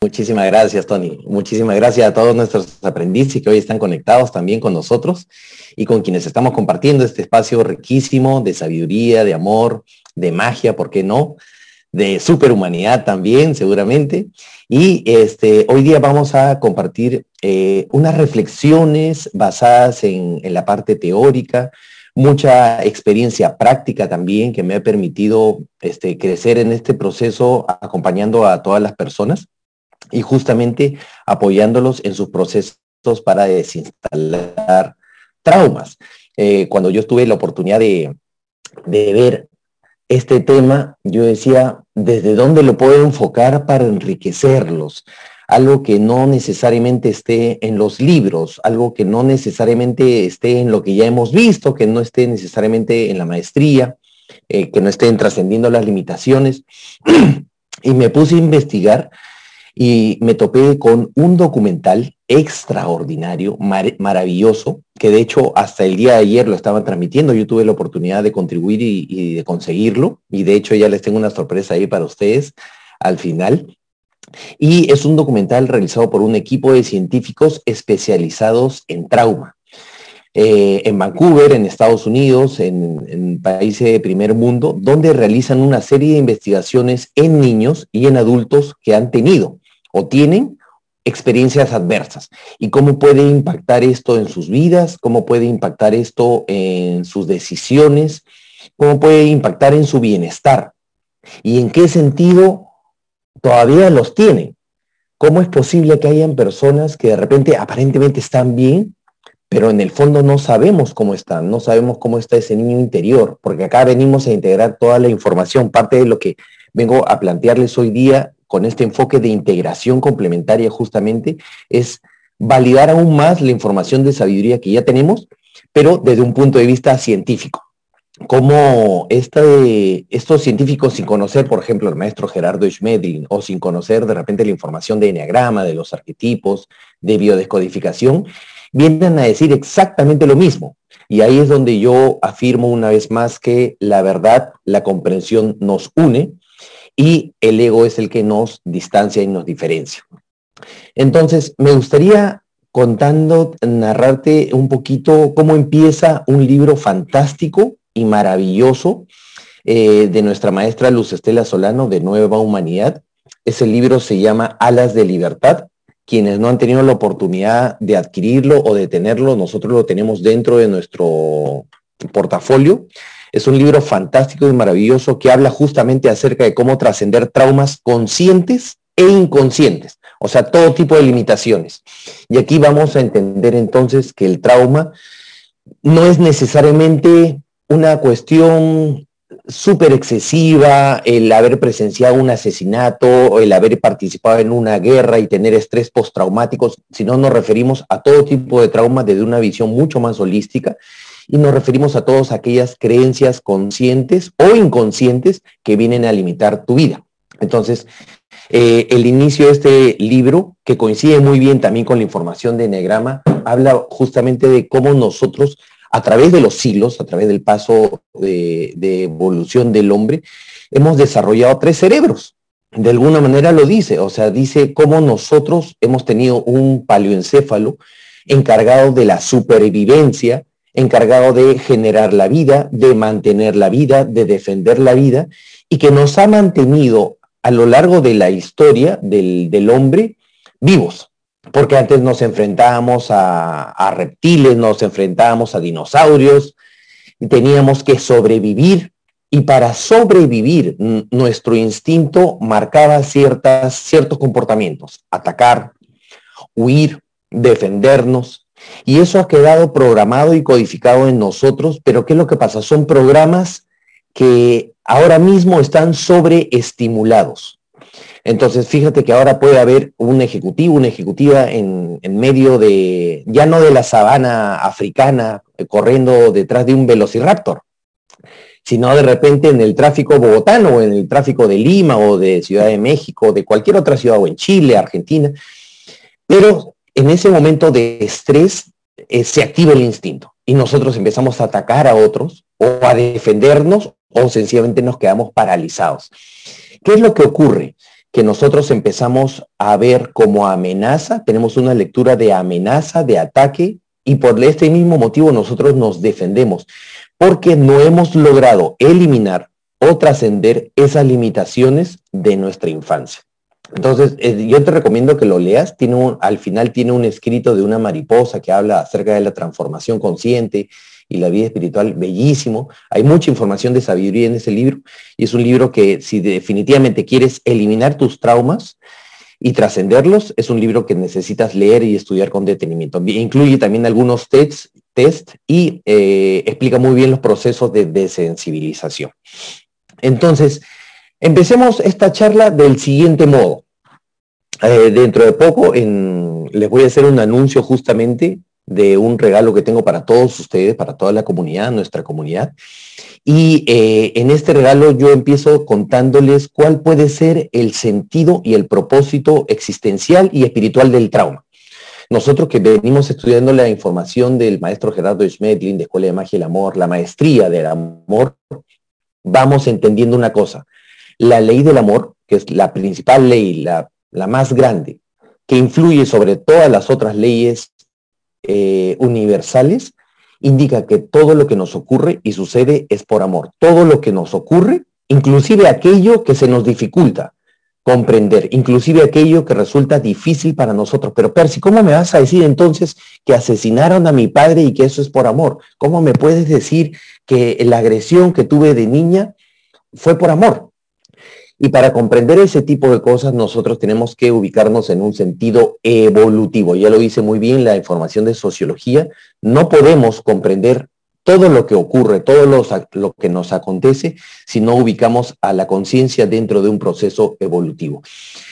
Muchísimas gracias, Tony. Muchísimas gracias a todos nuestros aprendices que hoy están conectados también con nosotros y con quienes estamos compartiendo este espacio riquísimo de sabiduría, de amor, de magia, ¿por qué no? De superhumanidad también, seguramente. Y este, hoy día vamos a compartir eh, unas reflexiones basadas en, la parte teórica, mucha experiencia práctica también que me ha permitido este, crecer en este proceso acompañando a todas las personas y justamente apoyándolos en sus procesos para desinstalar traumas. Eh, cuando yo tuve la oportunidad de, de ver este tema, yo decía, ¿desde dónde lo puedo enfocar para enriquecerlos? Algo que no necesariamente esté en los libros, algo que no necesariamente esté en lo que ya hemos visto, que no esté necesariamente en la maestría, eh, que no estén trascendiendo las limitaciones. y me puse a investigar y me topé con un documental extraordinario, maravilloso, que de hecho hasta el día de ayer lo estaban transmitiendo. Yo tuve la oportunidad de contribuir y, de conseguirlo y de hecho ya les tengo una sorpresa ahí para ustedes al final. Y es un documental realizado por un equipo de científicos especializados en trauma. Eh, en Vancouver, en Estados Unidos, en, en, países de primer mundo, donde realizan una serie de investigaciones en niños y en adultos que han tenido tienen experiencias adversas y cómo puede impactar esto en sus vidas, cómo puede impactar esto en sus decisiones, cómo puede impactar en su bienestar y en qué sentido todavía los tienen. ¿Cómo es posible que hayan personas que de repente aparentemente están bien, pero en el fondo no sabemos cómo están, no sabemos cómo está ese niño interior, porque acá venimos a integrar toda la información. Parte de lo que vengo a plantearles hoy día con este enfoque de integración complementaria justamente es validar aún más la información de sabiduría que ya tenemos, pero desde un punto de vista científico. Como este, estos científicos sin conocer, por ejemplo, el maestro Gerardo Schmedlin, o sin conocer de repente la información de enneagrama, de los arquetipos, de biodescodificación, vienen a decir exactamente lo mismo. Y ahí es donde yo afirmo una vez más que la verdad, la comprensión nos une, y el ego es el que nos distancia y nos diferencia. Entonces, me gustaría contando, narrarte un poquito cómo empieza un libro fantástico y maravilloso eh, de nuestra maestra Luz Estela Solano de Nueva Humanidad. Ese libro se llama Alas de Libertad. Quienes no han tenido la oportunidad de adquirirlo o de tenerlo, nosotros lo tenemos dentro de nuestro portafolio. Es un libro fantástico y maravilloso que habla justamente acerca de cómo trascender traumas conscientes e inconscientes, o sea, todo tipo de limitaciones. Y aquí vamos a entender entonces que el trauma no es necesariamente una cuestión súper excesiva, el haber presenciado un asesinato, el haber participado en una guerra y tener estrés postraumático, sino nos referimos a todo tipo de trauma desde una visión mucho más holística y nos referimos a todas aquellas creencias conscientes o inconscientes que vienen a limitar tu vida. Entonces, eh, el inicio de este libro, que coincide muy bien también con la información de Enneagrama, habla justamente de cómo nosotros, a través de los siglos, a través del paso de, de evolución del hombre, hemos desarrollado tres cerebros. De alguna manera lo dice, o sea, dice cómo nosotros hemos tenido un paleoencéfalo encargado de la supervivencia, encargado de generar la vida, de mantener la vida, de defender la vida, y que nos ha mantenido a lo largo de la historia del, hombre vivos. Porque antes nos enfrentábamos a, a reptiles, nos enfrentábamos a dinosaurios, y teníamos que sobrevivir y para sobrevivir, nuestro instinto marcaba ciertas, ciertos comportamientos, atacar, huir, defendernos, y eso ha quedado programado y codificado en nosotros, pero ¿qué es lo que pasa? Son programas que ahora mismo están sobreestimulados. Entonces, fíjate que ahora puede haber un ejecutivo, una ejecutiva en, medio de, ya no de la sabana africana, eh, corriendo detrás de un velociraptor, sino de repente en el tráfico bogotano o en el tráfico de Lima o de Ciudad de México, de cualquier otra ciudad o en Chile, Argentina. Pero en ese momento de estrés eh, se activa el instinto y nosotros empezamos a atacar a otros o a defendernos o sencillamente nos quedamos paralizados. ¿Qué es lo que ocurre? que nosotros empezamos a ver como amenaza, tenemos una lectura de amenaza, de ataque, y por este mismo motivo nosotros nos defendemos, porque no hemos logrado eliminar o trascender esas limitaciones de nuestra infancia. Entonces, eh, yo te recomiendo que lo leas. Tiene al final tiene un escrito de una mariposa que habla acerca de la transformación consciente y la vida espiritual, bellísimo. Hay mucha información de sabiduría en ese libro y es un libro que si definitivamente quieres eliminar tus traumas y trascenderlos, es un libro que necesitas leer y estudiar con detenimiento. Incluye también algunos tests test y eh, explica muy bien los procesos de desensibilización. Entonces, empecemos esta charla del siguiente modo. Eh, dentro de poco les voy a hacer un anuncio justamente de un regalo que tengo para todos ustedes, para toda la comunidad, nuestra comunidad. Y eh, en este regalo yo empiezo contándoles cuál puede ser el sentido y el propósito existencial y espiritual del trauma. Nosotros que venimos estudiando la información del maestro Gerardo Schmedlin de Escuela de Magia y el Amor, la maestría del amor, vamos entendiendo una cosa. La ley del amor, que es la principal ley, la, la más grande, que influye sobre todas las otras leyes eh, universales, indica que todo lo que nos ocurre y sucede es por amor. Todo lo que nos ocurre, inclusive aquello que se nos dificulta comprender, inclusive aquello que resulta difícil para nosotros. Pero Percy, ¿cómo me vas a decir entonces que asesinaron a mi padre y que eso es por amor? ¿Cómo me puedes decir que la agresión que tuve de niña fue por amor? Y para comprender ese tipo de cosas, nosotros tenemos que ubicarnos en un sentido evolutivo. Ya lo dice muy bien la información de sociología. No podemos comprender todo lo que ocurre, todo lo, que nos acontece, si no ubicamos a la conciencia dentro de un proceso evolutivo.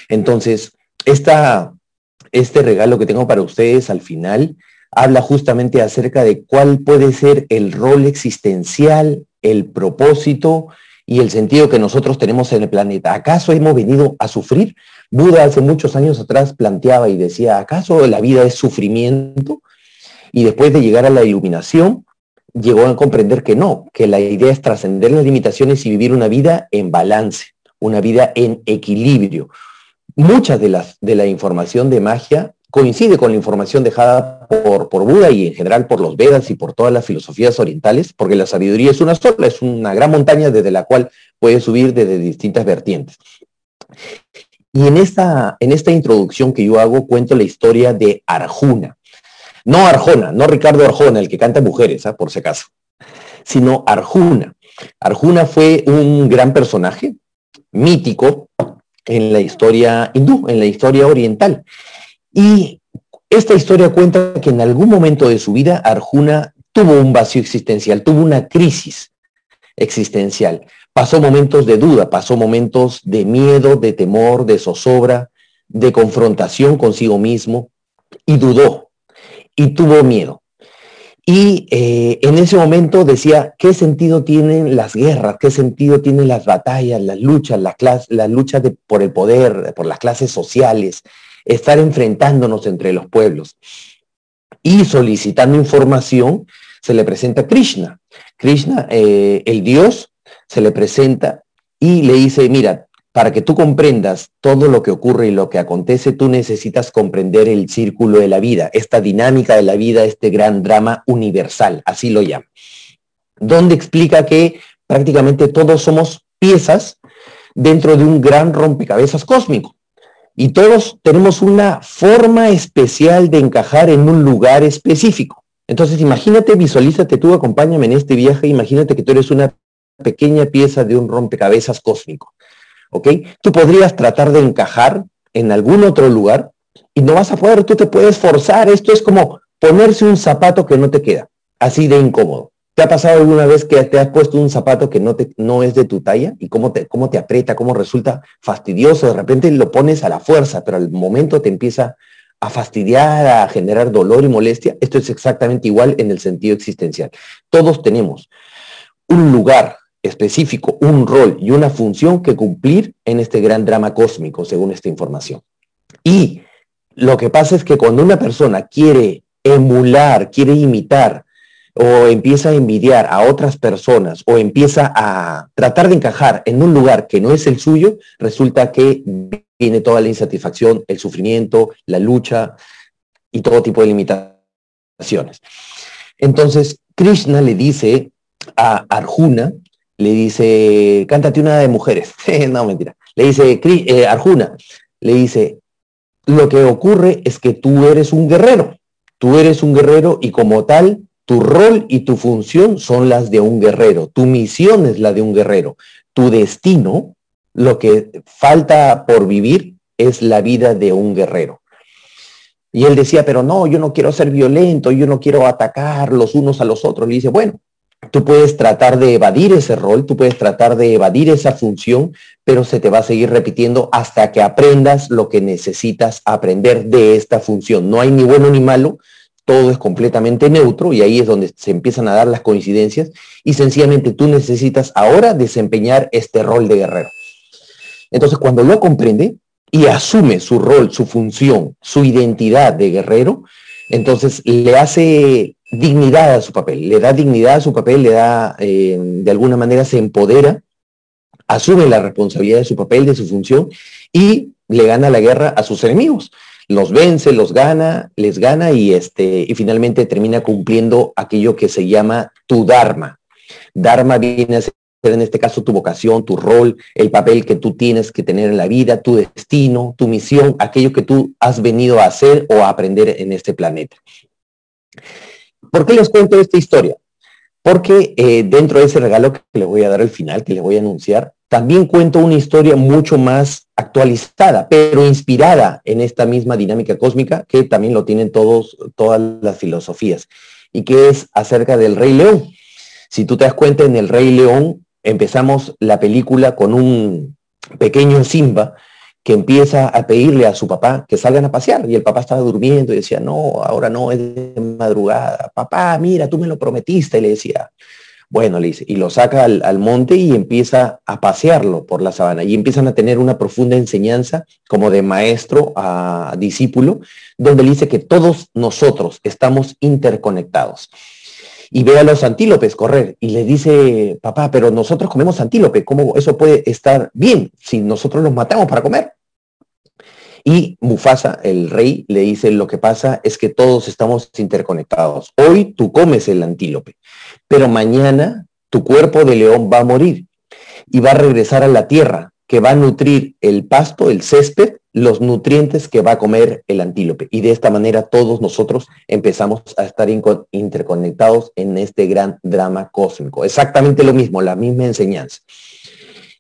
Entonces, este regalo que tengo para ustedes al final habla justamente acerca de cuál puede ser el rol existencial, el propósito y el sentido que nosotros tenemos en el planeta. ¿Acaso hemos venido a sufrir? Buda hace muchos años atrás planteaba y decía, ¿acaso la vida es sufrimiento? Y después de llegar a la iluminación, llegó a comprender que no, que la idea es trascender las limitaciones y vivir una vida en balance, una vida en equilibrio. Mucha de, las, de la información de magia coincide con la información dejada por, por Buda y en general por los Vedas y por todas las filosofías orientales, porque la sabiduría es una sola, es una gran montaña desde la cual puede subir desde distintas vertientes. Y en esta, en esta introducción que yo hago cuento la historia de Arjuna. No Arjona, no Ricardo Arjona, el que canta mujeres, ¿ah? por si acaso, sino Arjuna. Arjuna fue un gran personaje mítico en la historia hindú, en la historia oriental. Y esta historia cuenta que en algún momento de su vida Arjuna tuvo un vacío existencial, tuvo una crisis existencial. Pasó momentos de duda, pasó momentos de miedo, de temor, de zozobra, de confrontación consigo mismo y dudó y tuvo miedo. Y eh, en ese momento decía, ¿qué sentido tienen las guerras? ¿Qué sentido tienen las batallas, las luchas, las, las por el poder, por las clases sociales? Estar enfrentándonos entre los pueblos. Y solicitando información, se le presenta a Krishna. Krishna, eh, el Dios, se le presenta y le dice, mira, para que tú comprendas todo lo que ocurre y lo que acontece, tú necesitas comprender el círculo de la vida, esta dinámica de la vida, este gran drama universal, así lo llama. Donde explica que prácticamente todos somos piezas dentro de un gran rompecabezas cósmico y todos tenemos una forma especial de encajar en un lugar específico. Entonces, imagínate, visualízate tú, acompáñame en este viaje, imagínate que tú eres una pequeña pieza de un rompecabezas cósmico. ¿Ok? Tú podrías tratar de encajar en algún otro lugar y no vas a poder, tú te puedes forzar. Esto es como ponerse un zapato que no te queda, así de incómodo. ¿Te ha pasado alguna vez que te has puesto un zapato que no, te, no es de tu talla y cómo te, cómo te aprieta, cómo resulta fastidioso? De repente lo pones a la fuerza, pero al momento te empieza a fastidiar, a generar dolor y molestia. Esto es exactamente igual en el sentido existencial. Todos tenemos un lugar específico, un rol y una función que cumplir en este gran drama cósmico, según esta información. Y lo que pasa es que cuando una persona quiere emular, quiere imitar, o empieza a envidiar a otras personas o empieza a tratar de encajar en un lugar que no es el suyo, resulta que viene toda la insatisfacción, el sufrimiento, la lucha y todo tipo de limitaciones. Entonces, Krishna le dice a Arjuna, le dice, cántate una de mujeres. no, mentira. Le dice, eh, Arjuna, le dice, lo que ocurre es que tú eres un guerrero. Tú eres un guerrero y como tal tu rol y tu función son las de un guerrero, tu misión es la de un guerrero, tu destino, lo que falta por vivir es la vida de un guerrero. Y él decía, pero no, yo no quiero ser violento, yo no quiero atacar los unos a los otros. Le dice, bueno, tú puedes tratar de evadir ese rol, tú puedes tratar de evadir esa función, pero se te va a seguir repitiendo hasta que aprendas lo que necesitas aprender de esta función. No hay ni bueno ni malo, todo es completamente neutro y ahí es donde se empiezan a dar las coincidencias y sencillamente tú necesitas ahora desempeñar este rol de guerrero. Entonces, cuando lo comprende y asume su rol, su función, su identidad de guerrero, entonces le hace dignidad a su papel, le da dignidad a su papel, le da, eh, de alguna manera se empodera, asume la responsabilidad de su papel, de su función y le gana la guerra a sus enemigos los vence, los gana, les gana y, este, y finalmente termina cumpliendo aquello que se llama tu Dharma. Dharma viene a ser en este caso tu vocación, tu rol, el papel que tú tienes que tener en la vida, tu destino, tu misión, aquello que tú has venido a hacer o a aprender en este planeta. ¿Por qué les cuento esta historia? Porque eh, dentro de ese regalo que le voy a dar al final, que le voy a anunciar, también cuento una historia mucho más actualizada, pero inspirada en esta misma dinámica cósmica que también lo tienen todos, todas las filosofías, y que es acerca del Rey León. Si tú te das cuenta, en el Rey León empezamos la película con un pequeño Simba que empieza a pedirle a su papá que salgan a pasear y el papá estaba durmiendo y decía, no, ahora no, es de madrugada. Papá, mira, tú me lo prometiste, y le decía. Bueno, le dice, y lo saca al, monte y empieza a pasearlo por la sabana y empiezan a tener una profunda enseñanza como de maestro a discípulo, donde le dice que todos nosotros estamos interconectados. Y ve a los antílopes correr y le dice, papá, pero nosotros comemos antílope, ¿cómo eso puede estar bien si nosotros los matamos para comer? Y Mufasa, el rey, le dice, lo que pasa es que todos estamos interconectados. Hoy tú comes el antílope, pero mañana tu cuerpo de león va a morir y va a regresar a la tierra, que va a nutrir el pasto, el césped, los nutrientes que va a comer el antílope. Y de esta manera todos nosotros empezamos a estar interconectados en este gran drama cósmico. Exactamente lo mismo, la misma enseñanza.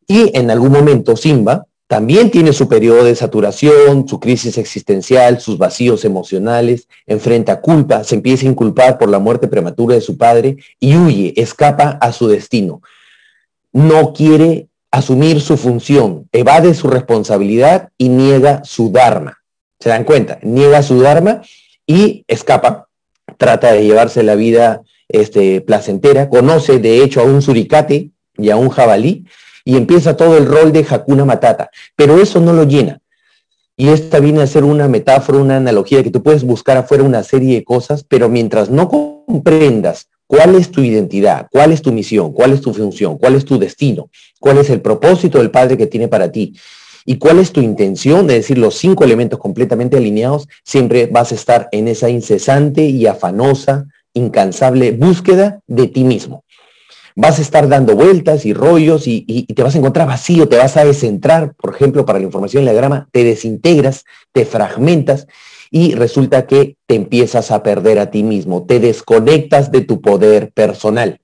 Y en algún momento Simba, también tiene su periodo de saturación, su crisis existencial, sus vacíos emocionales, enfrenta culpa, se empieza a inculpar por la muerte prematura de su padre y huye, escapa a su destino. No quiere asumir su función, evade su responsabilidad y niega su dharma. ¿Se dan cuenta? Niega su dharma y escapa, trata de llevarse la vida este, placentera, conoce de hecho a un suricate y a un jabalí, y empieza todo el rol de Hakuna Matata, pero eso no lo llena. Y esta viene a ser una metáfora, una analogía que tú puedes buscar afuera una serie de cosas, pero mientras no comprendas cuál es tu identidad, cuál es tu misión, cuál es tu función, cuál es tu destino, cuál es el propósito del Padre que tiene para ti y cuál es tu intención, de decir, los cinco elementos completamente alineados, siempre vas a estar en esa incesante y afanosa, incansable búsqueda de ti mismo vas a estar dando vueltas y rollos y, te vas a encontrar vacío, te vas a descentrar, por ejemplo, para la información en la grama, te desintegras, te fragmentas y resulta que te empiezas a perder a ti mismo, te desconectas de tu poder personal.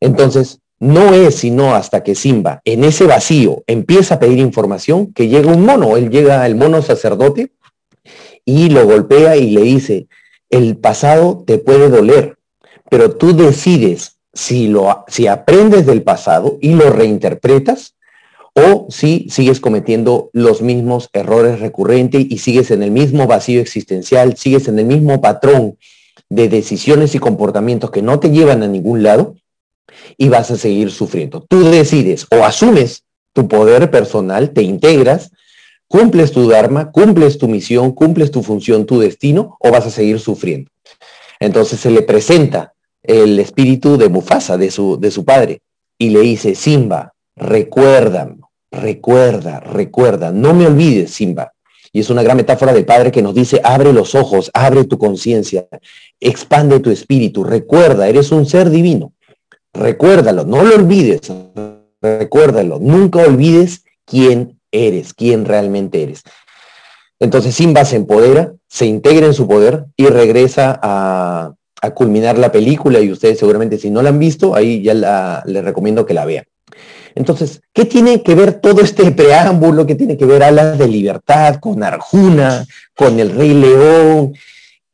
Entonces, no es sino hasta que Simba en ese vacío empieza a pedir información que llega un mono, él llega el mono sacerdote y lo golpea y le dice, el pasado te puede doler, pero tú decides si, lo, si aprendes del pasado y lo reinterpretas o si sigues cometiendo los mismos errores recurrentes y sigues en el mismo vacío existencial, sigues en el mismo patrón de decisiones y comportamientos que no te llevan a ningún lado y vas a seguir sufriendo. Tú decides o asumes tu poder personal, te integras, cumples tu Dharma, cumples tu misión, cumples tu función, tu destino o vas a seguir sufriendo. Entonces se le presenta el espíritu de Mufasa, de su, de su padre, y le dice, Simba, recuerda, recuerda, recuerda, no me olvides, Simba. Y es una gran metáfora del Padre que nos dice, abre los ojos, abre tu conciencia, expande tu espíritu, recuerda, eres un ser divino. Recuérdalo, no lo olvides, recuérdalo, nunca olvides quién eres, quién realmente eres. Entonces Simba se empodera, se integra en su poder y regresa a, culminar la película y ustedes seguramente si no la han visto, ahí ya les recomiendo que la vean. Entonces, ¿qué tiene que ver todo este preámbulo? ¿Qué tiene que ver Alas de Libertad con Arjuna, con el Rey León?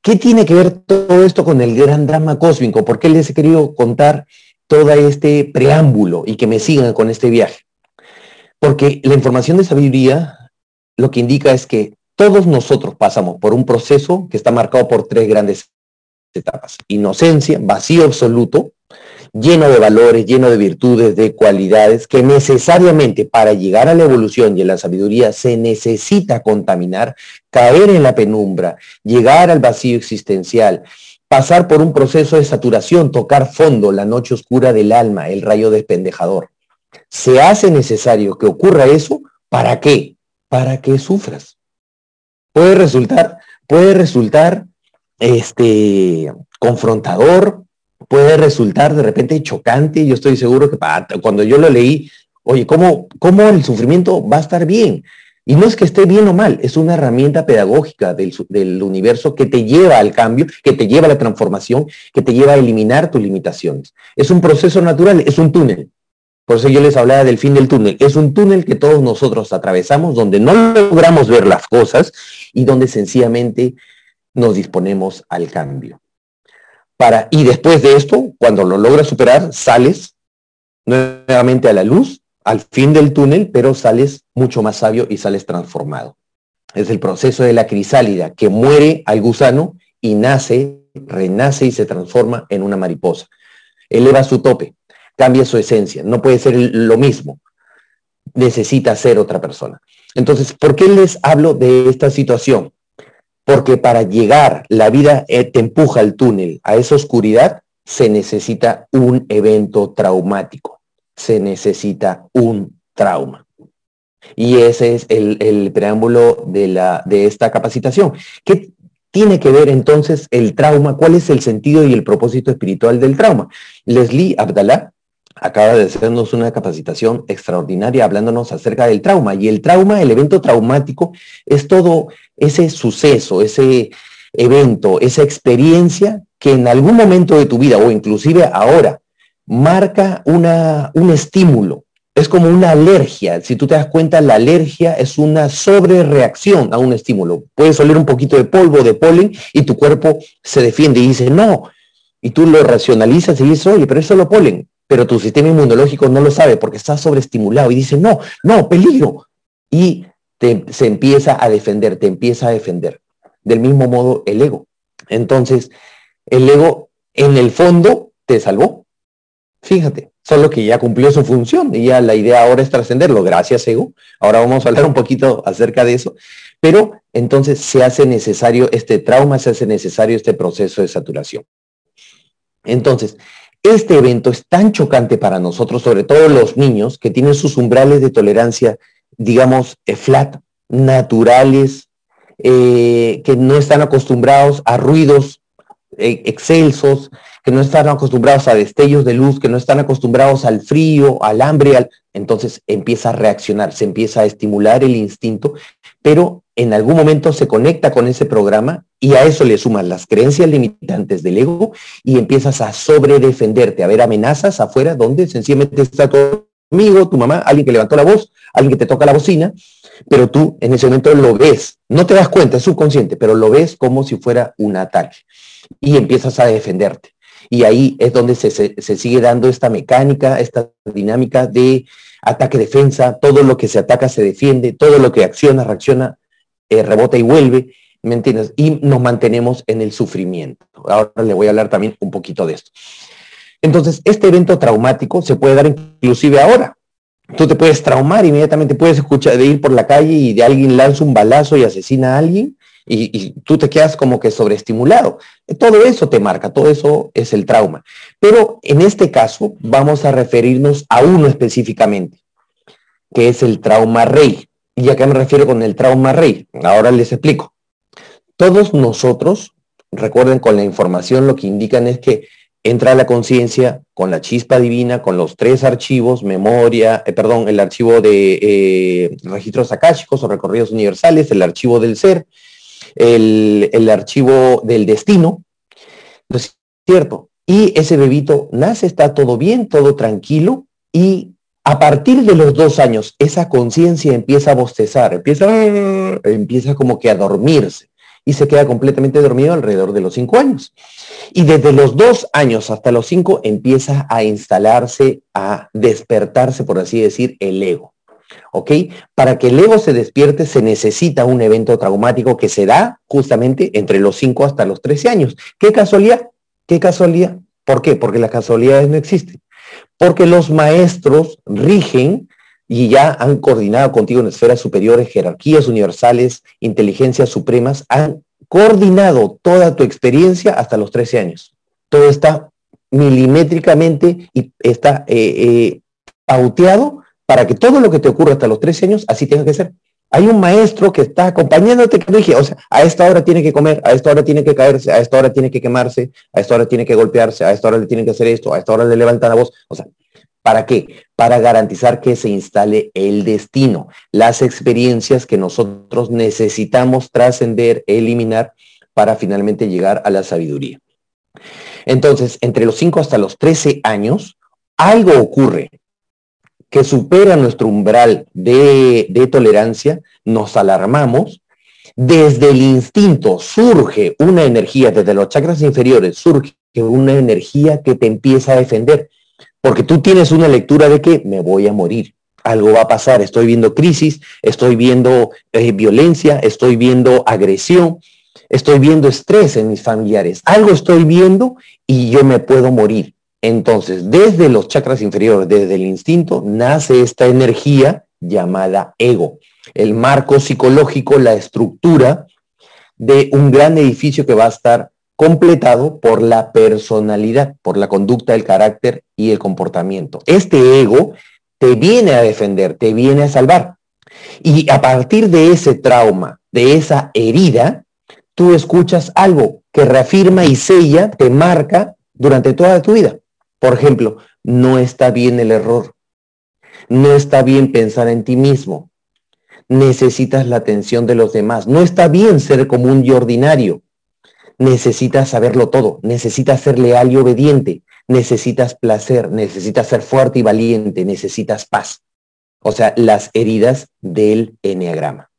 ¿Qué tiene que ver todo esto con el gran drama cósmico? ¿Por qué les he querido contar todo este preámbulo y que me sigan con este viaje? Porque la información de sabiduría lo que indica es que todos nosotros pasamos por un proceso que está marcado por tres grandes etapas. Inocencia, vacío absoluto, lleno de valores, lleno de virtudes, de cualidades, que necesariamente para llegar a la evolución y a la sabiduría se necesita contaminar, caer en la penumbra, llegar al vacío existencial, pasar por un proceso de saturación, tocar fondo, la noche oscura del alma, el rayo despendejador. Se hace necesario que ocurra eso, ¿para qué? Para que sufras. Puede resultar, puede resultar este, confrontador, puede resultar de repente chocante. Yo estoy seguro que cuando yo lo leí, oye, ¿cómo, ¿cómo el sufrimiento va a estar bien? Y no es que esté bien o mal, es una herramienta pedagógica del, del, universo que te lleva al cambio, que te lleva a la transformación, que te lleva a eliminar tus limitaciones. Es un proceso natural, es un túnel. Por eso yo les hablaba del fin del túnel. Es un túnel que todos nosotros atravesamos, donde no logramos ver las cosas y donde sencillamente nos disponemos al cambio y después de esto, cuando lo logras superar, sales nuevamente a la luz, al fin del túnel, pero sales mucho más sabio y sales transformado. Es el proceso de la crisálida que muere al gusano y nace, renace y se transforma en una mariposa. Eleva su tope, cambia su esencia, no puede ser lo mismo, necesita ser otra persona. Entonces, ¿por qué les hablo de esta situación? Porque para llegar, la vida eh, te empuja al túnel, a esa oscuridad, se necesita un evento traumático, se necesita un trauma. Y ese es el, preámbulo de, la, de esta capacitación. ¿Qué tiene que ver entonces el trauma? ¿Cuál es el sentido y el propósito espiritual del trauma? Leslie Abdallah acaba de hacernos una capacitación extraordinaria hablándonos acerca del trauma. Y el trauma, el evento traumático, es todo ese suceso, ese evento, esa experiencia que en algún momento de tu vida o inclusive ahora marca una, un estímulo. Es como una alergia. Si tú te das cuenta, la alergia es una sobrereacción a un estímulo. Puedes oler un poquito de polvo, de polen, y tu cuerpo se defiende y dice, no. Y tú lo racionalizas y dices, oye, pero es solo polen pero tu sistema inmunológico no lo sabe porque está sobreestimulado y dice, no, no, peligro. Y se empieza a defender, te empieza a defender. Del mismo modo, el ego. Entonces, el ego en el fondo te salvó. Fíjate, solo que ya cumplió su función y ya la idea ahora es trascenderlo. Gracias, ego. Ahora vamos a hablar un poquito acerca de eso. Pero entonces se hace necesario este trauma, se hace necesario este proceso de saturación. Entonces, este evento es tan chocante para nosotros, sobre todo los niños, que tienen sus umbrales de tolerancia, digamos, eh, flat, naturales, eh, que no están acostumbrados a ruidos eh, excelsos, que no están acostumbrados a destellos de luz, que no están acostumbrados al frío, al hambre, entonces empieza a reaccionar, se empieza a estimular el instinto, pero en algún momento se conecta con ese programa y a eso le sumas las creencias limitantes del ego y empiezas a sobredefenderte, a ver amenazas afuera donde sencillamente está tu amigo, tu mamá, alguien que levantó la voz, alguien que te toca la bocina, pero tú en ese momento lo ves, no te das cuenta, es subconsciente, pero lo ves como si fuera un ataque y empiezas a defenderte. Y ahí es donde se, se sigue dando esta mecánica, esta dinámica de ataque-defensa, todo lo que se ataca se defiende, todo lo que acciona, reacciona, eh, rebota y vuelve, ¿me entiendes? Y nos mantenemos en el sufrimiento. Ahora le voy a hablar también un poquito de esto. Entonces, este evento traumático se puede dar inclusive ahora. Tú te puedes traumar inmediatamente, puedes escuchar de ir por la calle y de alguien lanza un balazo y asesina a alguien y, tú te quedas como que sobreestimulado. Todo eso te marca, todo eso es el trauma. Pero en este caso vamos a referirnos a uno específicamente, que es el trauma rey. ¿Y a qué me refiero con el trauma rey? Ahora les explico. Todos nosotros, recuerden con la información, lo que indican es que entra la conciencia con la chispa divina, con los tres archivos, memoria, eh, perdón, el archivo de eh, registros akáshicos o recorridos universales, el archivo del ser, el, el archivo del destino, ¿no es cierto? Y ese bebito nace, está todo bien, todo tranquilo, y a partir de los dos años, esa conciencia empieza a bostezar, empieza, empieza como que a dormirse y se queda completamente dormido alrededor de los cinco años. Y desde los dos años hasta los cinco empieza a instalarse, a despertarse, por así decir, el ego. ¿Ok? Para que el ego se despierte se necesita un evento traumático que se da justamente entre los cinco hasta los 13 años. ¿Qué casualidad? ¿Qué casualidad? ¿Por qué? Porque las casualidades no existen. Porque los maestros rigen y ya han coordinado contigo en esferas superiores, jerarquías universales, inteligencias supremas, han coordinado toda tu experiencia hasta los 13 años. Todo está milimétricamente y está eh, eh, pauteado para que todo lo que te ocurra hasta los 13 años así tenga que ser. Hay un maestro que está acompañándote que dije, o sea, a esta hora tiene que comer, a esta hora tiene que caerse, a esta hora tiene que quemarse, a esta hora tiene que golpearse, a esta hora le tiene que hacer esto, a esta hora le levantan la voz. O sea, ¿Para qué? Para garantizar que se instale el destino, las experiencias que nosotros necesitamos trascender, eliminar para finalmente llegar a la sabiduría. Entonces, entre los 5 hasta los 13 años, algo ocurre que supera nuestro umbral de, tolerancia, nos alarmamos, desde el instinto surge una energía, desde los chakras inferiores surge una energía que te empieza a defender porque tú tienes una lectura de que me voy a morir, algo va a pasar, estoy viendo crisis, estoy viendo eh, violencia, estoy viendo agresión, estoy viendo estrés en mis familiares, algo estoy viendo y yo me puedo morir. Entonces, desde los chakras inferiores, desde el instinto, nace esta energía llamada ego, el marco psicológico, la estructura de un gran edificio que va a estar completado por la personalidad, por la conducta, el carácter y el comportamiento. Este ego te viene a defender, te viene a salvar. Y a partir de ese trauma, de esa herida, tú escuchas algo que reafirma y sella, te marca durante toda tu vida. Por ejemplo, no está bien el error. No está bien pensar en ti mismo. Necesitas la atención de los demás. No está bien ser común y ordinario necesitas saberlo todo, necesitas ser leal y obediente, necesitas placer, necesitas ser fuerte y valiente, necesitas paz. O sea, las heridas del enneagrama.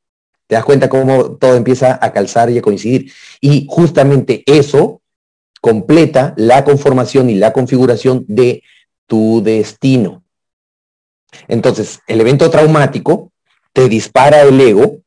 ¿Te das cuenta cómo todo empieza a calzar y a coincidir? Y justamente eso completa la conformación y la configuración de tu destino. Entonces, el evento traumático te dispara el ego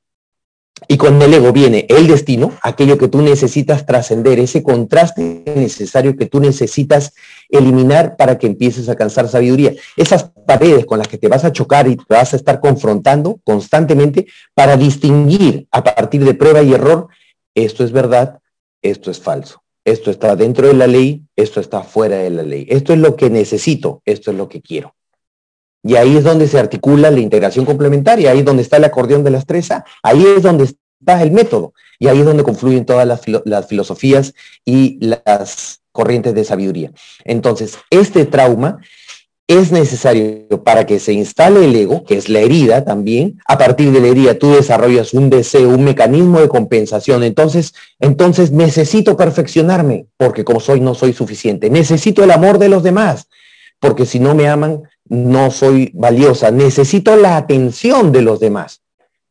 y con el ego viene el destino, aquello que tú necesitas trascender, ese contraste necesario que tú necesitas eliminar para que empieces a alcanzar sabiduría. Esas paredes con las que te vas a chocar y te vas a estar confrontando constantemente para distinguir a partir de prueba y error, esto es verdad, esto es falso. Esto está dentro de la ley, esto está fuera de la ley. Esto es lo que necesito, esto es lo que quiero. Y ahí es donde se articula la integración complementaria, ahí es donde está el acordeón de la estresa, ahí es donde está el método, y ahí es donde confluyen todas las, las filosofías y las corrientes de sabiduría. Entonces, este trauma es necesario para que se instale el ego, que es la herida también. A partir de la herida tú desarrollas un deseo, un mecanismo de compensación. Entonces, entonces necesito perfeccionarme, porque como soy no soy suficiente. Necesito el amor de los demás, porque si no me aman, no soy valiosa, necesito la atención de los demás,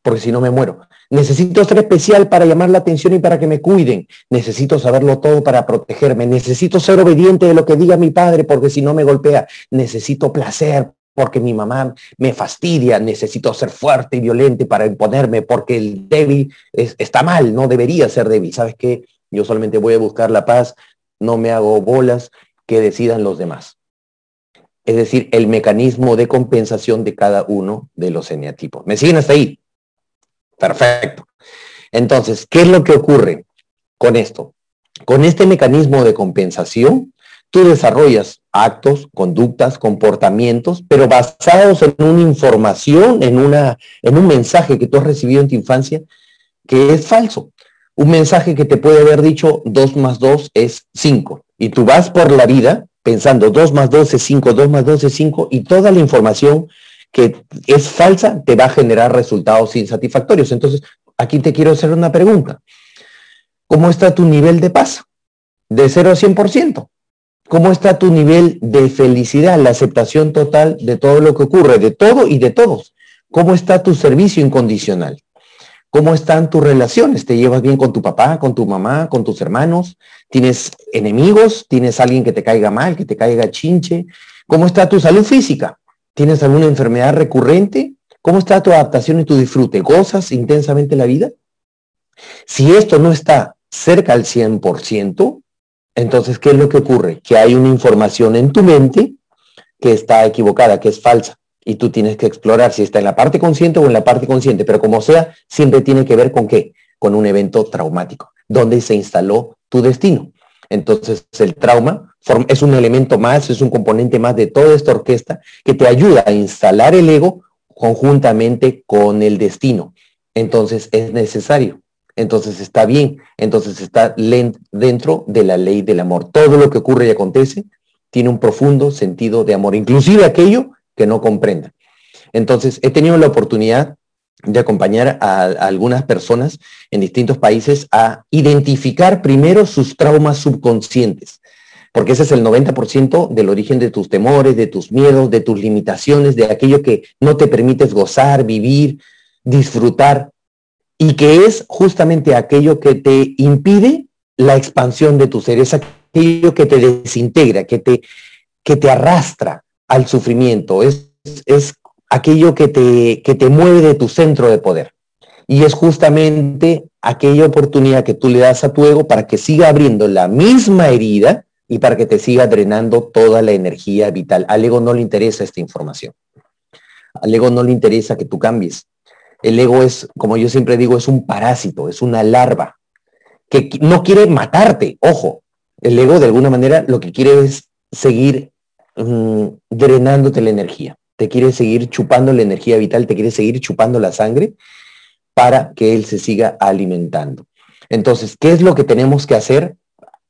porque si no me muero. Necesito ser especial para llamar la atención y para que me cuiden. Necesito saberlo todo para protegerme. Necesito ser obediente de lo que diga mi padre, porque si no me golpea. Necesito placer, porque mi mamá me fastidia. Necesito ser fuerte y violente para imponerme, porque el débil está mal, no debería ser débil. ¿Sabes qué? Yo solamente voy a buscar la paz, no me hago bolas, que decidan los demás es decir, el mecanismo de compensación de cada uno de los eneatipos. ¿Me siguen hasta ahí? Perfecto. Entonces, ¿qué es lo que ocurre con esto? Con este mecanismo de compensación, tú desarrollas actos, conductas, comportamientos, pero basados en una información, en, una, en un mensaje que tú has recibido en tu infancia que es falso. Un mensaje que te puede haber dicho 2 más 2 es 5. Y tú vas por la vida pensando 2 más 2 es 5, 2 más 2 es 5, y toda la información que es falsa te va a generar resultados insatisfactorios. Entonces, aquí te quiero hacer una pregunta. ¿Cómo está tu nivel de paz? De 0 a 100%. ¿Cómo está tu nivel de felicidad, la aceptación total de todo lo que ocurre, de todo y de todos? ¿Cómo está tu servicio incondicional? ¿Cómo están tus relaciones? ¿Te llevas bien con tu papá, con tu mamá, con tus hermanos? ¿Tienes enemigos? ¿Tienes alguien que te caiga mal, que te caiga chinche? ¿Cómo está tu salud física? ¿Tienes alguna enfermedad recurrente? ¿Cómo está tu adaptación y tu disfrute? ¿Gozas intensamente la vida? Si esto no está cerca al 100%, entonces, ¿qué es lo que ocurre? Que hay una información en tu mente que está equivocada, que es falsa. Y tú tienes que explorar si está en la parte consciente o en la parte consciente, pero como sea, siempre tiene que ver con qué? Con un evento traumático, donde se instaló tu destino. Entonces, el trauma es un elemento más, es un componente más de toda esta orquesta que te ayuda a instalar el ego conjuntamente con el destino. Entonces, es necesario entonces está bien, entonces está dentro de la ley del amor. Todo lo que ocurre y acontece tiene un profundo sentido de amor, inclusive aquello que no comprenda. Entonces, he tenido la oportunidad de acompañar a, algunas personas en distintos países a identificar primero sus traumas subconscientes, porque ese es el 90% del origen de tus temores, de tus miedos, de tus limitaciones, de aquello que no te permites gozar, vivir, disfrutar y que es justamente aquello que te impide la expansión de tu ser, es aquello que te desintegra, que te, que te arrastra al sufrimiento, es, es aquello que te, que te mueve de tu centro de poder. Y es justamente aquella oportunidad que tú le das a tu ego para que siga abriendo la misma herida y para que te siga drenando toda la energía vital. Al ego no le interesa esta información. Al ego no le interesa que tú cambies. El ego es, como yo siempre digo, es un parásito, es una larva que no quiere matarte. Ojo, el ego de alguna manera lo que quiere es seguir mm, drenándote la energía. Te quiere seguir chupando la energía vital, te quiere seguir chupando la sangre para que él se siga alimentando. Entonces, ¿qué es lo que tenemos que hacer?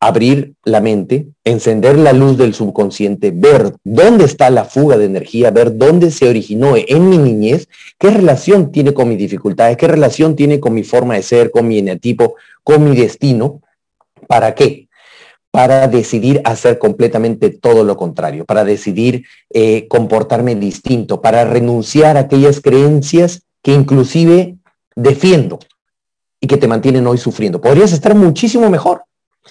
abrir la mente, encender la luz del subconsciente, ver dónde está la fuga de energía, ver dónde se originó en mi niñez, qué relación tiene con mis dificultades, qué relación tiene con mi forma de ser, con mi enetipo, con mi destino. ¿Para qué? Para decidir hacer completamente todo lo contrario, para decidir eh, comportarme distinto, para renunciar a aquellas creencias que inclusive defiendo y que te mantienen hoy sufriendo. Podrías estar muchísimo mejor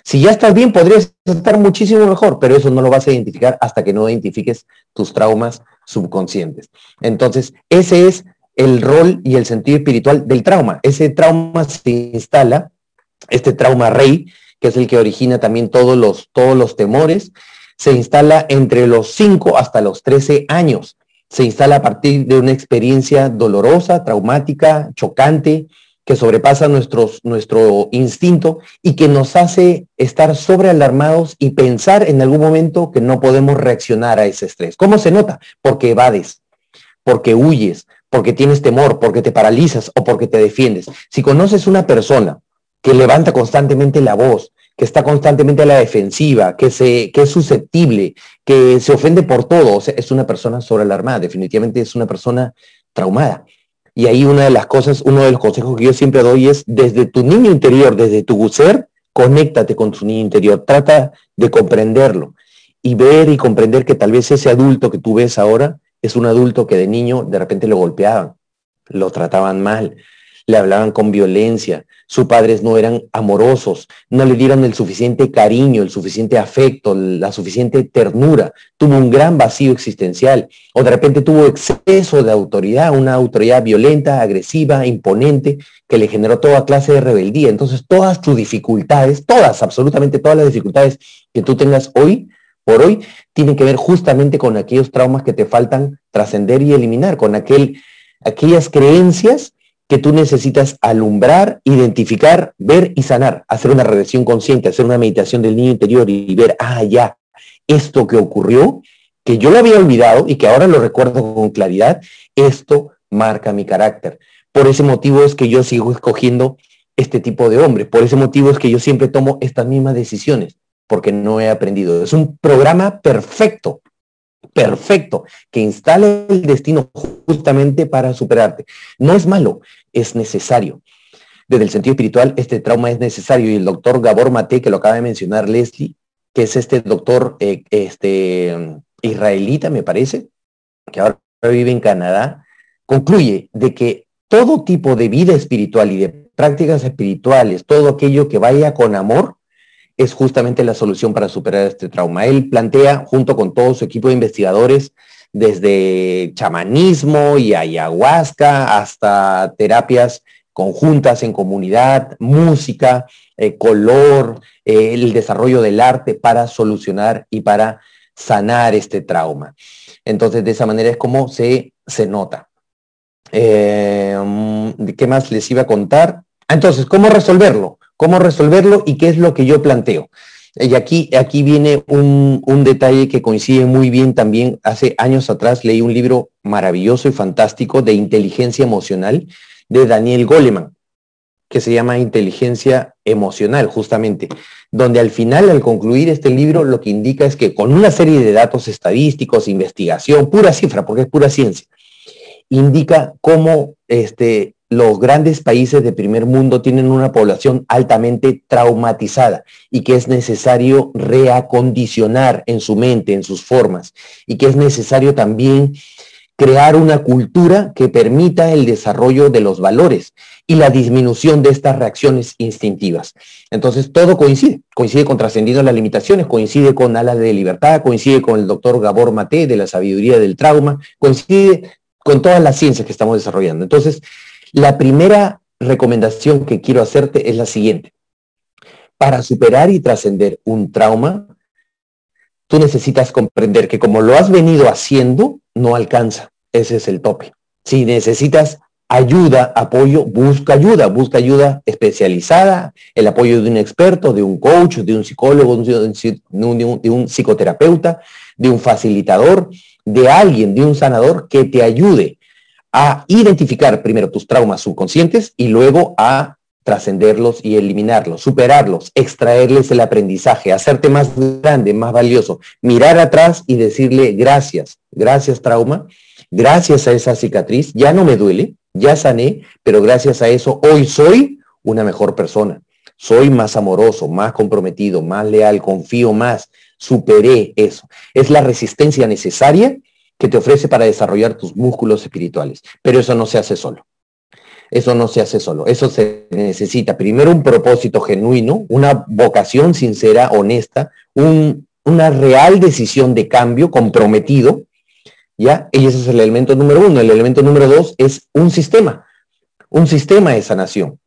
si ya estás bien, podrías estar muchísimo mejor, pero eso no lo vas a identificar hasta que no identifiques tus traumas subconscientes. Entonces, ese es el rol y el sentido espiritual del trauma. Ese trauma se instala, este trauma rey, que es el que origina también todos los, todos los temores, se instala entre los 5 hasta los 13 años. Se instala a partir de una experiencia dolorosa, traumática, chocante, que sobrepasa nuestros, nuestro instinto y que nos hace estar sobrealarmados y pensar en algún momento que no podemos reaccionar a ese estrés. ¿Cómo se nota? Porque evades, porque huyes, porque tienes temor, porque te paralizas o porque te defiendes. Si conoces una persona que levanta constantemente la voz, que está constantemente a la defensiva, que, se, que es susceptible, que se ofende por todo, es una persona sobrealarmada, definitivamente es una persona traumada. Y ahí una de las cosas, uno de los consejos que yo siempre doy es, desde tu niño interior, desde tu ser, conéctate con tu niño interior, trata de comprenderlo y ver y comprender que tal vez ese adulto que tú ves ahora es un adulto que de niño de repente lo golpeaban, lo trataban mal, le hablaban con violencia, sus padres no eran amorosos, no le dieron el suficiente cariño, el suficiente afecto, la suficiente ternura, tuvo un gran vacío existencial. O de repente tuvo exceso de autoridad, una autoridad violenta, agresiva, imponente, que le generó toda clase de rebeldía. Entonces todas tus dificultades, todas, absolutamente todas las dificultades que tú tengas hoy, por hoy, tienen que ver justamente con aquellos traumas que te faltan trascender y eliminar, con aquel, aquellas creencias que tú necesitas alumbrar, identificar, ver y sanar, hacer una regresión consciente, hacer una meditación del niño interior y ver, ah, ya, esto que ocurrió, que yo lo había olvidado y que ahora lo recuerdo con claridad, esto marca mi carácter. Por ese motivo es que yo sigo escogiendo este tipo de hombre. Por ese motivo es que yo siempre tomo estas mismas decisiones, porque no he aprendido. Es un programa perfecto, perfecto, que instala el destino justamente para superarte. No es malo, es necesario. Desde el sentido espiritual, este trauma es necesario y el doctor Gabor Mate, que lo acaba de mencionar Leslie, que es este doctor eh, este, israelita, me parece, que ahora vive en Canadá, concluye de que todo tipo de vida espiritual y de prácticas espirituales, todo aquello que vaya con amor, es justamente la solución para superar este trauma. Él plantea, junto con todo su equipo de investigadores, desde chamanismo y ayahuasca hasta terapias conjuntas en comunidad, música, eh, color, eh, el desarrollo del arte para solucionar y para sanar este trauma. Entonces, de esa manera es como se, se nota. Eh, mm, ¿Qué más les iba a contar? Entonces, ¿cómo resolverlo? ¿Cómo resolverlo y qué es lo que yo planteo? Y aquí, aquí viene un, un, detalle que coincide muy bien también. Hace años atrás leí un libro maravilloso y fantástico de inteligencia emocional de Daniel Goleman, que se llama Inteligencia Emocional, justamente, donde al final, al concluir este libro, lo que indica es que con una serie de datos estadísticos, investigación, pura cifra, porque es pura ciencia, indica cómo este, los grandes países de primer mundo tienen una población altamente traumatizada y que es necesario reacondicionar en su mente, en sus formas, y que es necesario también crear una cultura que permita el desarrollo de los valores y la disminución de estas reacciones instintivas. Entonces, todo coincide, coincide con trascendiendo las limitaciones, coincide con Alas de Libertad, coincide con el doctor Gabor Mate de la sabiduría del trauma, coincide con todas las ciencias que estamos desarrollando. Entonces, la primera recomendación que quiero hacerte es la siguiente. Para superar y trascender un trauma, tú necesitas comprender que como lo has venido haciendo, no alcanza. Ese es el tope. Si necesitas ayuda, apoyo, busca ayuda, busca ayuda especializada, el apoyo de un experto, de un coach, de un psicólogo, de un, psicoterapeuta, de un facilitador, de alguien, de un sanador que te ayude a identificar primero tus traumas subconscientes y luego a trascenderlos y eliminarlos, superarlos, extraerles el aprendizaje, hacerte más grande, más valioso, mirar atrás y decirle gracias, gracias trauma, gracias a esa cicatriz, ya no me duele, ya sané, pero gracias a eso hoy soy una mejor persona, soy más amoroso, más comprometido, más leal, confío más, superé eso. Es la resistencia necesaria que te ofrece para desarrollar tus músculos espirituales. Pero eso no se hace solo. Eso no se hace solo. Eso se necesita primero un propósito genuino, una vocación sincera, honesta, una real decisión de cambio comprometido. ¿Ya? Y ese es el elemento número uno. El elemento número dos es un sistema. Un sistema de sanación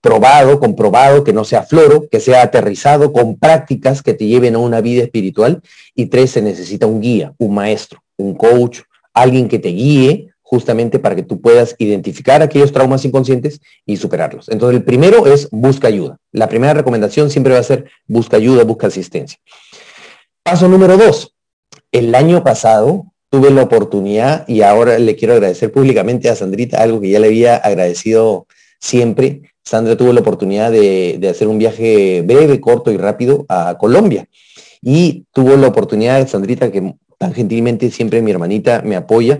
probado, comprobado, que no sea floro, que sea aterrizado con prácticas que te lleven a una vida espiritual. Y tres, se necesita un guía, un maestro un coach, alguien que te guíe justamente para que tú puedas identificar aquellos traumas inconscientes y superarlos. Entonces, el primero es busca ayuda. La primera recomendación siempre va a ser busca ayuda, busca asistencia. Paso número dos. El año pasado tuve la oportunidad y ahora le quiero agradecer públicamente a Sandrita algo que ya le había agradecido siempre. Sandra tuvo la oportunidad de, de hacer un viaje breve, corto y rápido a Colombia. Y tuvo la oportunidad, Sandrita, que tan gentilmente siempre mi hermanita me apoya,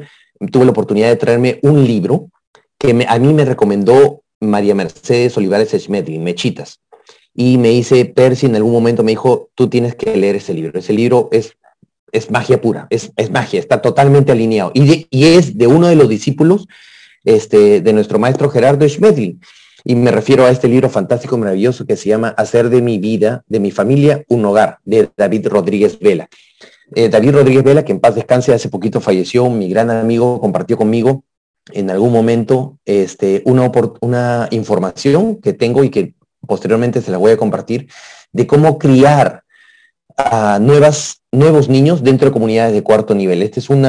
tuve la oportunidad de traerme un libro que a mí me recomendó María Mercedes Olivares Schmedlin, Mechitas. Y me dice, Percy en algún momento me dijo, tú tienes que leer ese libro. Ese libro es, es magia pura, es, es magia, está totalmente alineado. Y, y, es de uno de los discípulos este, de nuestro maestro Gerardo Schmedlin. Y me refiero a este libro fantástico, maravilloso, que se llama Hacer de mi vida, de mi familia, un hogar, de David Rodríguez Vela. Eh, David Rodríguez Vela, que en paz descanse, hace poquito falleció, mi gran amigo, compartió conmigo en algún momento este, una, información que tengo y que posteriormente se la voy a compartir, de cómo criar a nuevos niños dentro de comunidades de cuarto nivel. Este es un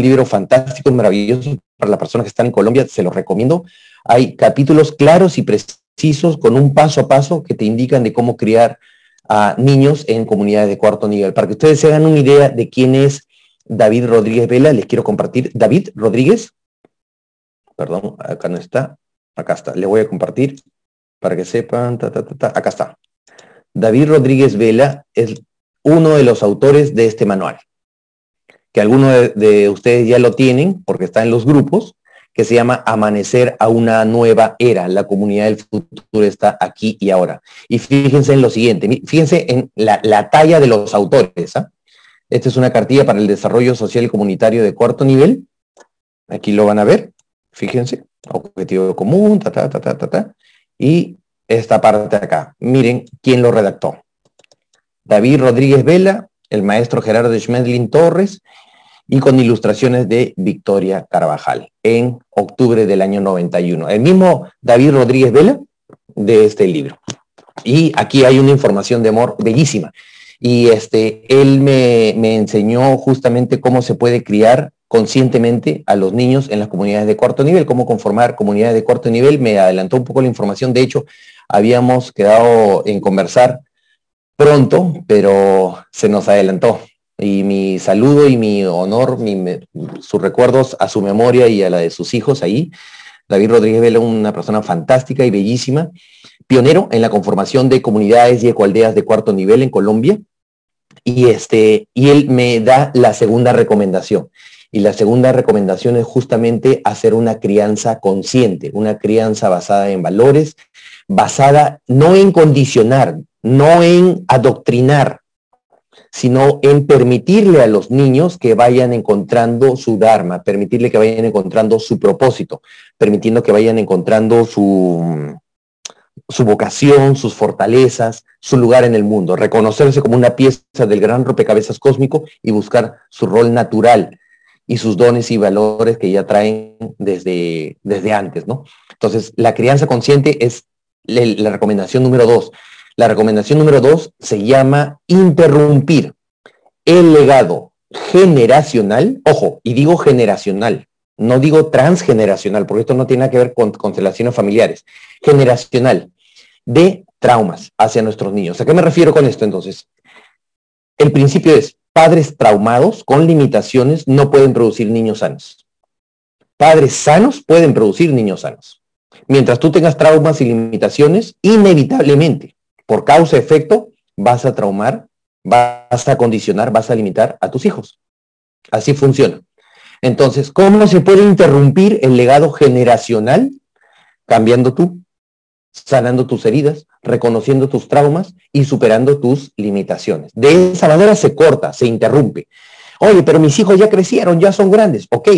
libro fantástico, maravilloso para las personas que están en Colombia, se lo recomiendo. hay capítulos claros y precisos con un paso a paso que te indican de cómo criar a niños en comunidades de cuarto nivel. Para que ustedes se hagan una idea de quién es David Rodríguez Vela, les quiero compartir. David Rodríguez, perdón, acá no está, acá está, le voy a compartir para que sepan, acá está. David Rodríguez Vela es uno de los autores de este manual, que algunos de, ustedes ya lo tienen porque está en los grupos, que se llama Amanecer a una nueva era. La comunidad del futuro está aquí y ahora. Y fíjense en lo siguiente, fíjense en la, talla de los autores. ¿ah? Esta es una cartilla para el desarrollo social y comunitario de cuarto nivel. Aquí lo van a ver. Fíjense, objetivo común, ta, ta, ta, ta, ta, ta. Y esta parte acá. Miren quién lo redactó. David Rodríguez Vela, el maestro Gerardo Schmedlin Torres y con ilustraciones de Victoria Carvajal en octubre del año 91. El mismo David Rodríguez Vela de este libro. Y aquí hay una información de amor bellísima. Y este, él me, me enseñó justamente cómo se puede criar conscientemente a los niños en las comunidades de cuarto nivel, cómo conformar comunidades de cuarto nivel. Me adelantó un poco la información. De hecho, habíamos quedado en conversar pronto, pero se nos adelantó. Y mi saludo y mi honor, sus recuerdos a su memoria y a la de sus hijos ahí. David Rodríguez Vela, una persona fantástica y bellísima, pionero en la conformación de comunidades y ecoaldeas de cuarto nivel en Colombia. Y, este, y él me da la segunda recomendación. Y la segunda recomendación es justamente hacer una crianza consciente, una crianza basada en valores, basada no en condicionar, no en adoctrinar, sino en permitirle a los niños que vayan encontrando su Dharma, permitirle que vayan encontrando su propósito, permitiendo que vayan encontrando su, su vocación, sus fortalezas, su lugar en el mundo, reconocerse como una pieza del gran rompecabezas cósmico y buscar su rol natural y sus dones y valores que ya traen desde, desde antes, ¿no? Entonces, la crianza consciente es la recomendación número dos. La recomendación número dos se llama interrumpir el legado generacional, ojo, y digo generacional, no digo transgeneracional, porque esto no tiene nada que ver con constelaciones familiares, generacional, de traumas hacia nuestros niños. ¿A qué me refiero con esto entonces? El principio es, padres traumados con limitaciones no pueden producir niños sanos. Padres sanos pueden producir niños sanos. Mientras tú tengas traumas y limitaciones, inevitablemente, por causa-efecto, vas a traumar, vas a condicionar, vas a limitar a tus hijos. Así funciona. Entonces, ¿cómo se puede interrumpir el legado generacional? Cambiando tú, sanando tus heridas, reconociendo tus traumas y superando tus limitaciones. De esa manera se corta, se interrumpe. Oye, pero mis hijos ya crecieron, ya son grandes. Ok,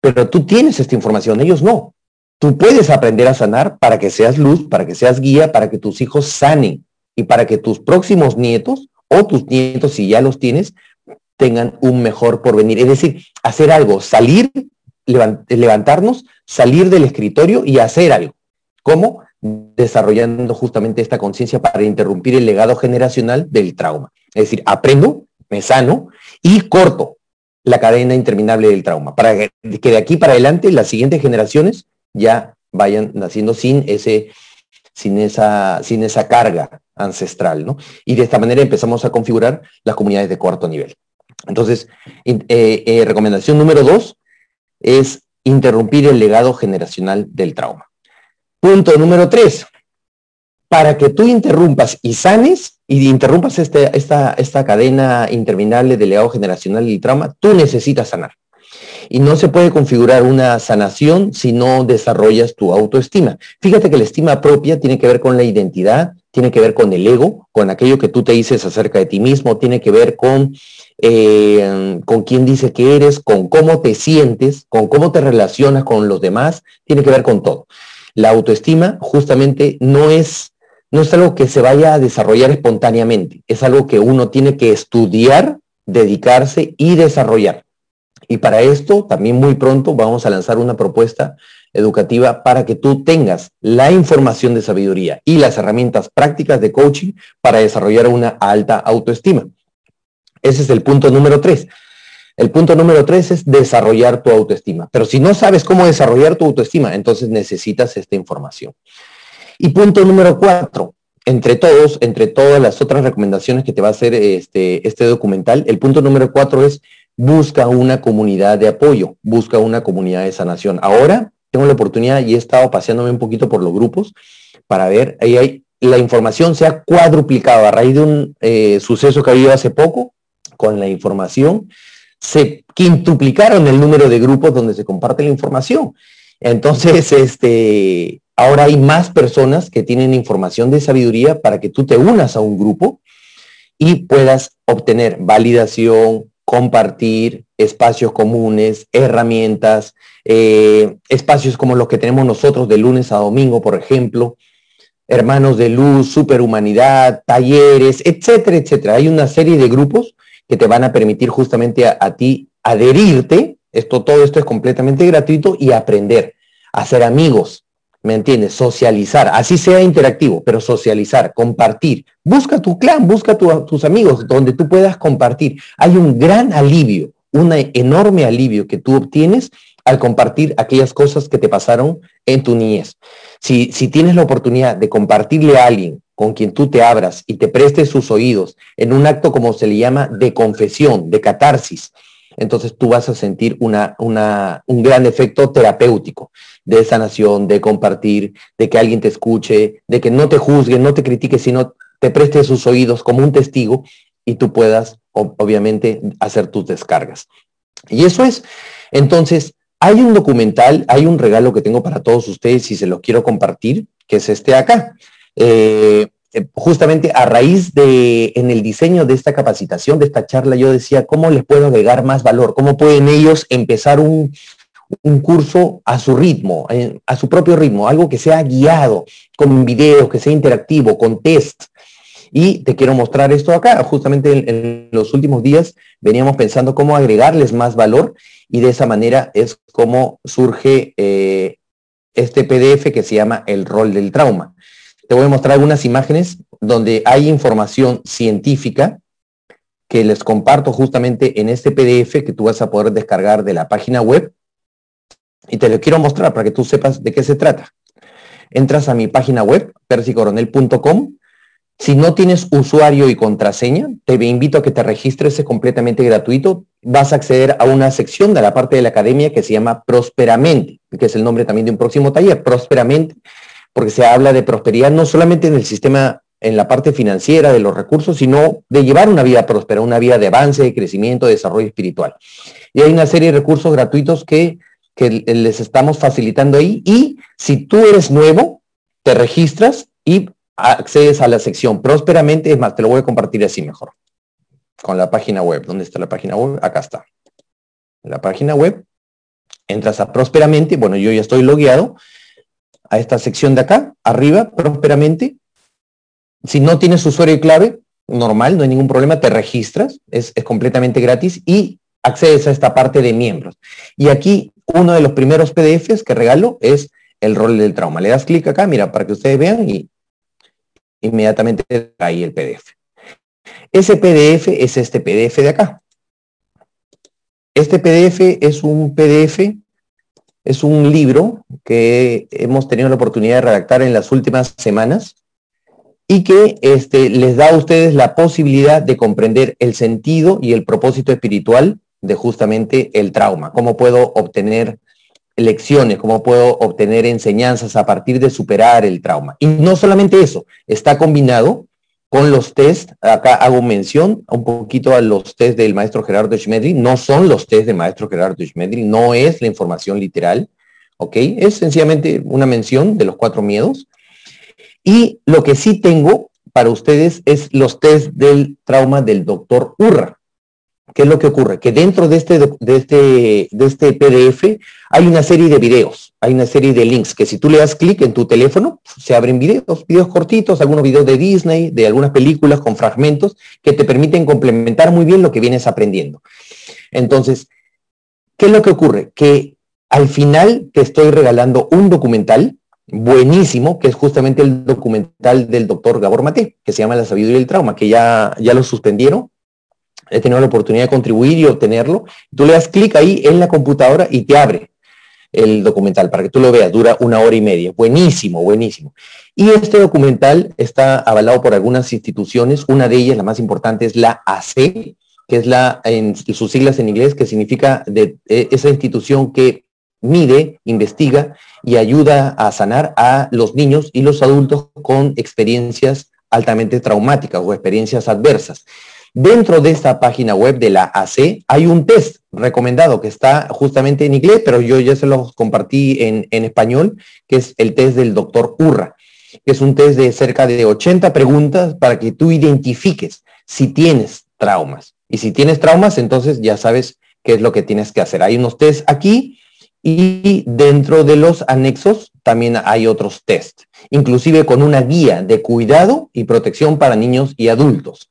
pero tú tienes esta información, ellos no. Tú puedes aprender a sanar para que seas luz, para que seas guía, para que tus hijos sanen y para que tus próximos nietos o tus nietos, si ya los tienes, tengan un mejor porvenir. Es decir, hacer algo, salir, levantarnos, salir del escritorio y hacer algo. ¿Cómo? Desarrollando justamente esta conciencia para interrumpir el legado generacional del trauma. Es decir, aprendo, me sano y corto la cadena interminable del trauma, para que de aquí para adelante las siguientes generaciones ya vayan naciendo sin ese sin esa, sin esa carga ancestral, ¿no? Y de esta manera empezamos a configurar las comunidades de cuarto nivel. Entonces, eh, eh, recomendación número dos es interrumpir el legado generacional del trauma. Punto número tres, para que tú interrumpas y sanes y interrumpas este, esta, esta cadena interminable de legado generacional y trauma, tú necesitas sanar. Y no se puede configurar una sanación si no desarrollas tu autoestima. Fíjate que la estima propia tiene que ver con la identidad, tiene que ver con el ego, con aquello que tú te dices acerca de ti mismo, tiene que ver con, eh, con quién dice que eres, con cómo te sientes, con cómo te relacionas con los demás, tiene que ver con todo. La autoestima justamente no es, no es algo que se vaya a desarrollar espontáneamente, es algo que uno tiene que estudiar, dedicarse y desarrollar. Y para esto, también muy pronto vamos a lanzar una propuesta educativa para que tú tengas la información de sabiduría y las herramientas prácticas de coaching para desarrollar una alta autoestima. Ese es el punto número tres. El punto número tres es desarrollar tu autoestima. Pero si no sabes cómo desarrollar tu autoestima, entonces necesitas esta información. Y punto número cuatro, entre todos, entre todas las otras recomendaciones que te va a hacer este, este documental, el punto número cuatro es busca una comunidad de apoyo, busca una comunidad de sanación. Ahora tengo la oportunidad y he estado paseándome un poquito por los grupos para ver, ahí la información se ha cuadruplicado a raíz de un eh, suceso que ha habido hace poco con la información se quintuplicaron el número de grupos donde se comparte la información. Entonces, este, ahora hay más personas que tienen información de sabiduría para que tú te unas a un grupo y puedas obtener validación, compartir espacios comunes, herramientas, eh, espacios como los que tenemos nosotros de lunes a domingo, por ejemplo, hermanos de luz, superhumanidad, talleres, etcétera, etcétera. Hay una serie de grupos que te van a permitir justamente a, ti adherirte. Esto, todo esto es completamente gratuito y aprender, a hacer amigos, ¿me entiendes? Socializar, así sea interactivo, pero socializar, compartir. Busca tu clan, busca tus amigos donde tú puedas compartir. Hay un gran alivio, un enorme alivio que tú obtienes al compartir aquellas cosas que te pasaron en tu niñez. Si, si tienes la oportunidad de compartirle a alguien con quien tú te abras y te prestes sus oídos en un acto como se le llama de confesión, de catarsis, entonces tú vas a sentir una, una, un gran efecto terapéutico de sanación, de compartir, de que alguien te escuche, de que no te juzgue, no te critique, sino te preste sus oídos como un testigo y tú puedas, obviamente, hacer tus descargas. Y eso es. Entonces, hay un documental, hay un regalo que tengo para todos ustedes y se los quiero compartir, que es este acá. Eh, justamente a raíz de, en el diseño de esta capacitación, de esta charla, yo decía, ¿cómo les puedo agregar más valor? ¿Cómo pueden ellos empezar un, curso a su ritmo, eh, a su propio ritmo, algo que sea guiado, con videos, que sea interactivo, con test? Y te quiero mostrar esto acá. Justamente en, los últimos días veníamos pensando cómo agregarles más valor y de esa manera es como surge este PDF que se llama El rol del trauma te voy a mostrar algunas imágenes donde hay información científica que les comparto justamente en este PDF que tú vas a poder descargar de la página web. Y te lo quiero mostrar para que tú sepas de qué se trata. Entras a mi página web, persicoronel.com. Si no tienes usuario y contraseña, te invito a que te registres completamente gratuito. Vas a acceder a una sección de la parte de la academia que se llama Prosperamente, que es el nombre también de un próximo taller, Prosperamente porque se habla de prosperidad no solamente en el sistema, en la parte financiera de los recursos, sino de llevar una vida próspera, una vida de avance, de crecimiento, de desarrollo espiritual. Y hay una serie de recursos gratuitos que, que les estamos facilitando ahí. Y si tú eres nuevo, te registras y accedes a la sección prósperamente. Es más, te lo voy a compartir así mejor. Con la página web. ¿Dónde está la página web? Acá está. La página web. Entras a prósperamente. Bueno, yo ya estoy logueado a esta sección de acá, arriba, prósperamente. Si no tienes usuario y clave, normal, no hay ningún problema, te registras, es, completamente gratis y accedes a esta parte de miembros. Y aquí uno de los primeros PDFs que regalo es el rol del trauma. Le das clic acá, mira, para que ustedes vean y inmediatamente ahí el PDF. Ese PDF es este PDF de acá. Este PDF es un PDF es un libro que hemos tenido la oportunidad de redactar en las últimas semanas y que este, les da a ustedes la posibilidad de comprender el sentido y el propósito espiritual de justamente el trauma, cómo puedo obtener lecciones, cómo puedo obtener enseñanzas a partir de superar el trauma. Y no solamente eso, está combinado con los test, acá hago mención un poquito a los test del maestro Gerardo Schmedri, no son los test del maestro Gerardo Schmedri, no es la información literal, ¿ok? Es sencillamente una mención de los cuatro miedos. Y lo que sí tengo para ustedes es los test del trauma del doctor Urra. ¿Qué es lo que ocurre? Que dentro de este, de este, de este PDF hay una serie de videos, hay una serie de links que si tú le das clic en tu teléfono, se abren videos, videos cortitos, algunos videos de Disney, de algunas películas con fragmentos que te permiten complementar muy bien lo que vienes aprendiendo. Entonces, ¿qué es lo que ocurre? Que al final te estoy regalando un documental buenísimo, que es justamente el documental del doctor Gabor Mate, que se llama La sabiduría del trauma, que ya, ya lo suspendieron, he tenido la oportunidad de contribuir y obtenerlo. Tú le das clic ahí en la computadora y te abre el documental para que tú lo veas. Dura una hora y media. Buenísimo, buenísimo. Y este documental está avalado por algunas instituciones. Una de ellas, la más importante, es la AC, que es la, en sus siglas en inglés, que significa eh, esa institución que mide, investiga y ayuda a sanar a los niños y los adultos con experiencias altamente traumáticas o experiencias adversas. Dentro de esta página web de la AC hay un test recomendado que está justamente en inglés, pero yo ya se lo compartí en, en español, que es el test del doctor Urra, que es un test de cerca de 80 preguntas para que tú identifiques si tienes traumas. Y si tienes traumas, entonces ya sabes qué es lo que tienes que hacer. Hay unos test aquí y dentro de los anexos también hay otros test, inclusive con una guía de cuidado y protección para niños y adultos.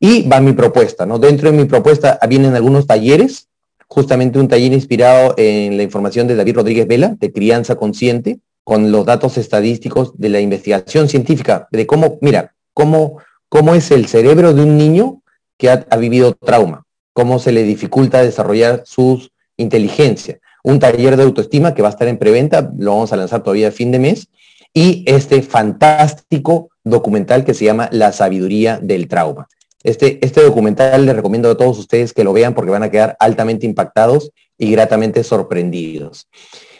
Y va mi propuesta, ¿no? Dentro de mi propuesta vienen algunos talleres, justamente un taller inspirado en la información de David Rodríguez Vela, de crianza consciente, con los datos estadísticos de la investigación científica, de cómo, mira, cómo, cómo es el cerebro de un niño que ha, vivido trauma, cómo se le dificulta desarrollar su inteligencia. Un taller de autoestima que va a estar en preventa, lo vamos a lanzar todavía a fin de mes, y este fantástico documental que se llama La sabiduría del trauma. Este, este documental les recomiendo a todos ustedes que lo vean porque van a quedar altamente impactados y gratamente sorprendidos.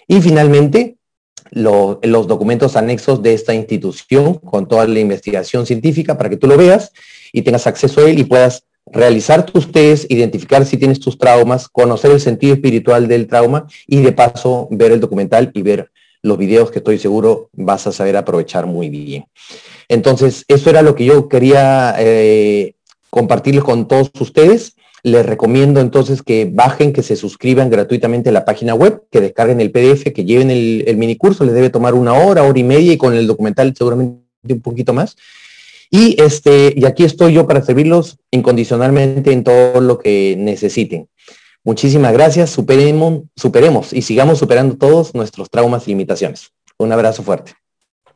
Y finalmente, los documentos anexos de esta institución con toda la investigación científica para que tú lo veas y tengas acceso a él y puedas realizar tus test, identificar si tienes tus traumas, conocer el sentido espiritual del trauma y de paso ver el documental y ver los videos que estoy seguro vas a saber aprovechar muy bien. Entonces, eso era lo que yo quería eh, compartirles con todos ustedes. Les recomiendo entonces que bajen, que se suscriban gratuitamente a la página web, que descarguen el PDF, que lleven el, el mini curso, les debe tomar una hora, hora y media y con el documental seguramente un poquito más. Y, este, y aquí estoy yo para servirlos incondicionalmente en todo lo que necesiten. Muchísimas gracias, superemos, superemos y sigamos superando todos nuestros traumas y limitaciones. Un abrazo fuerte.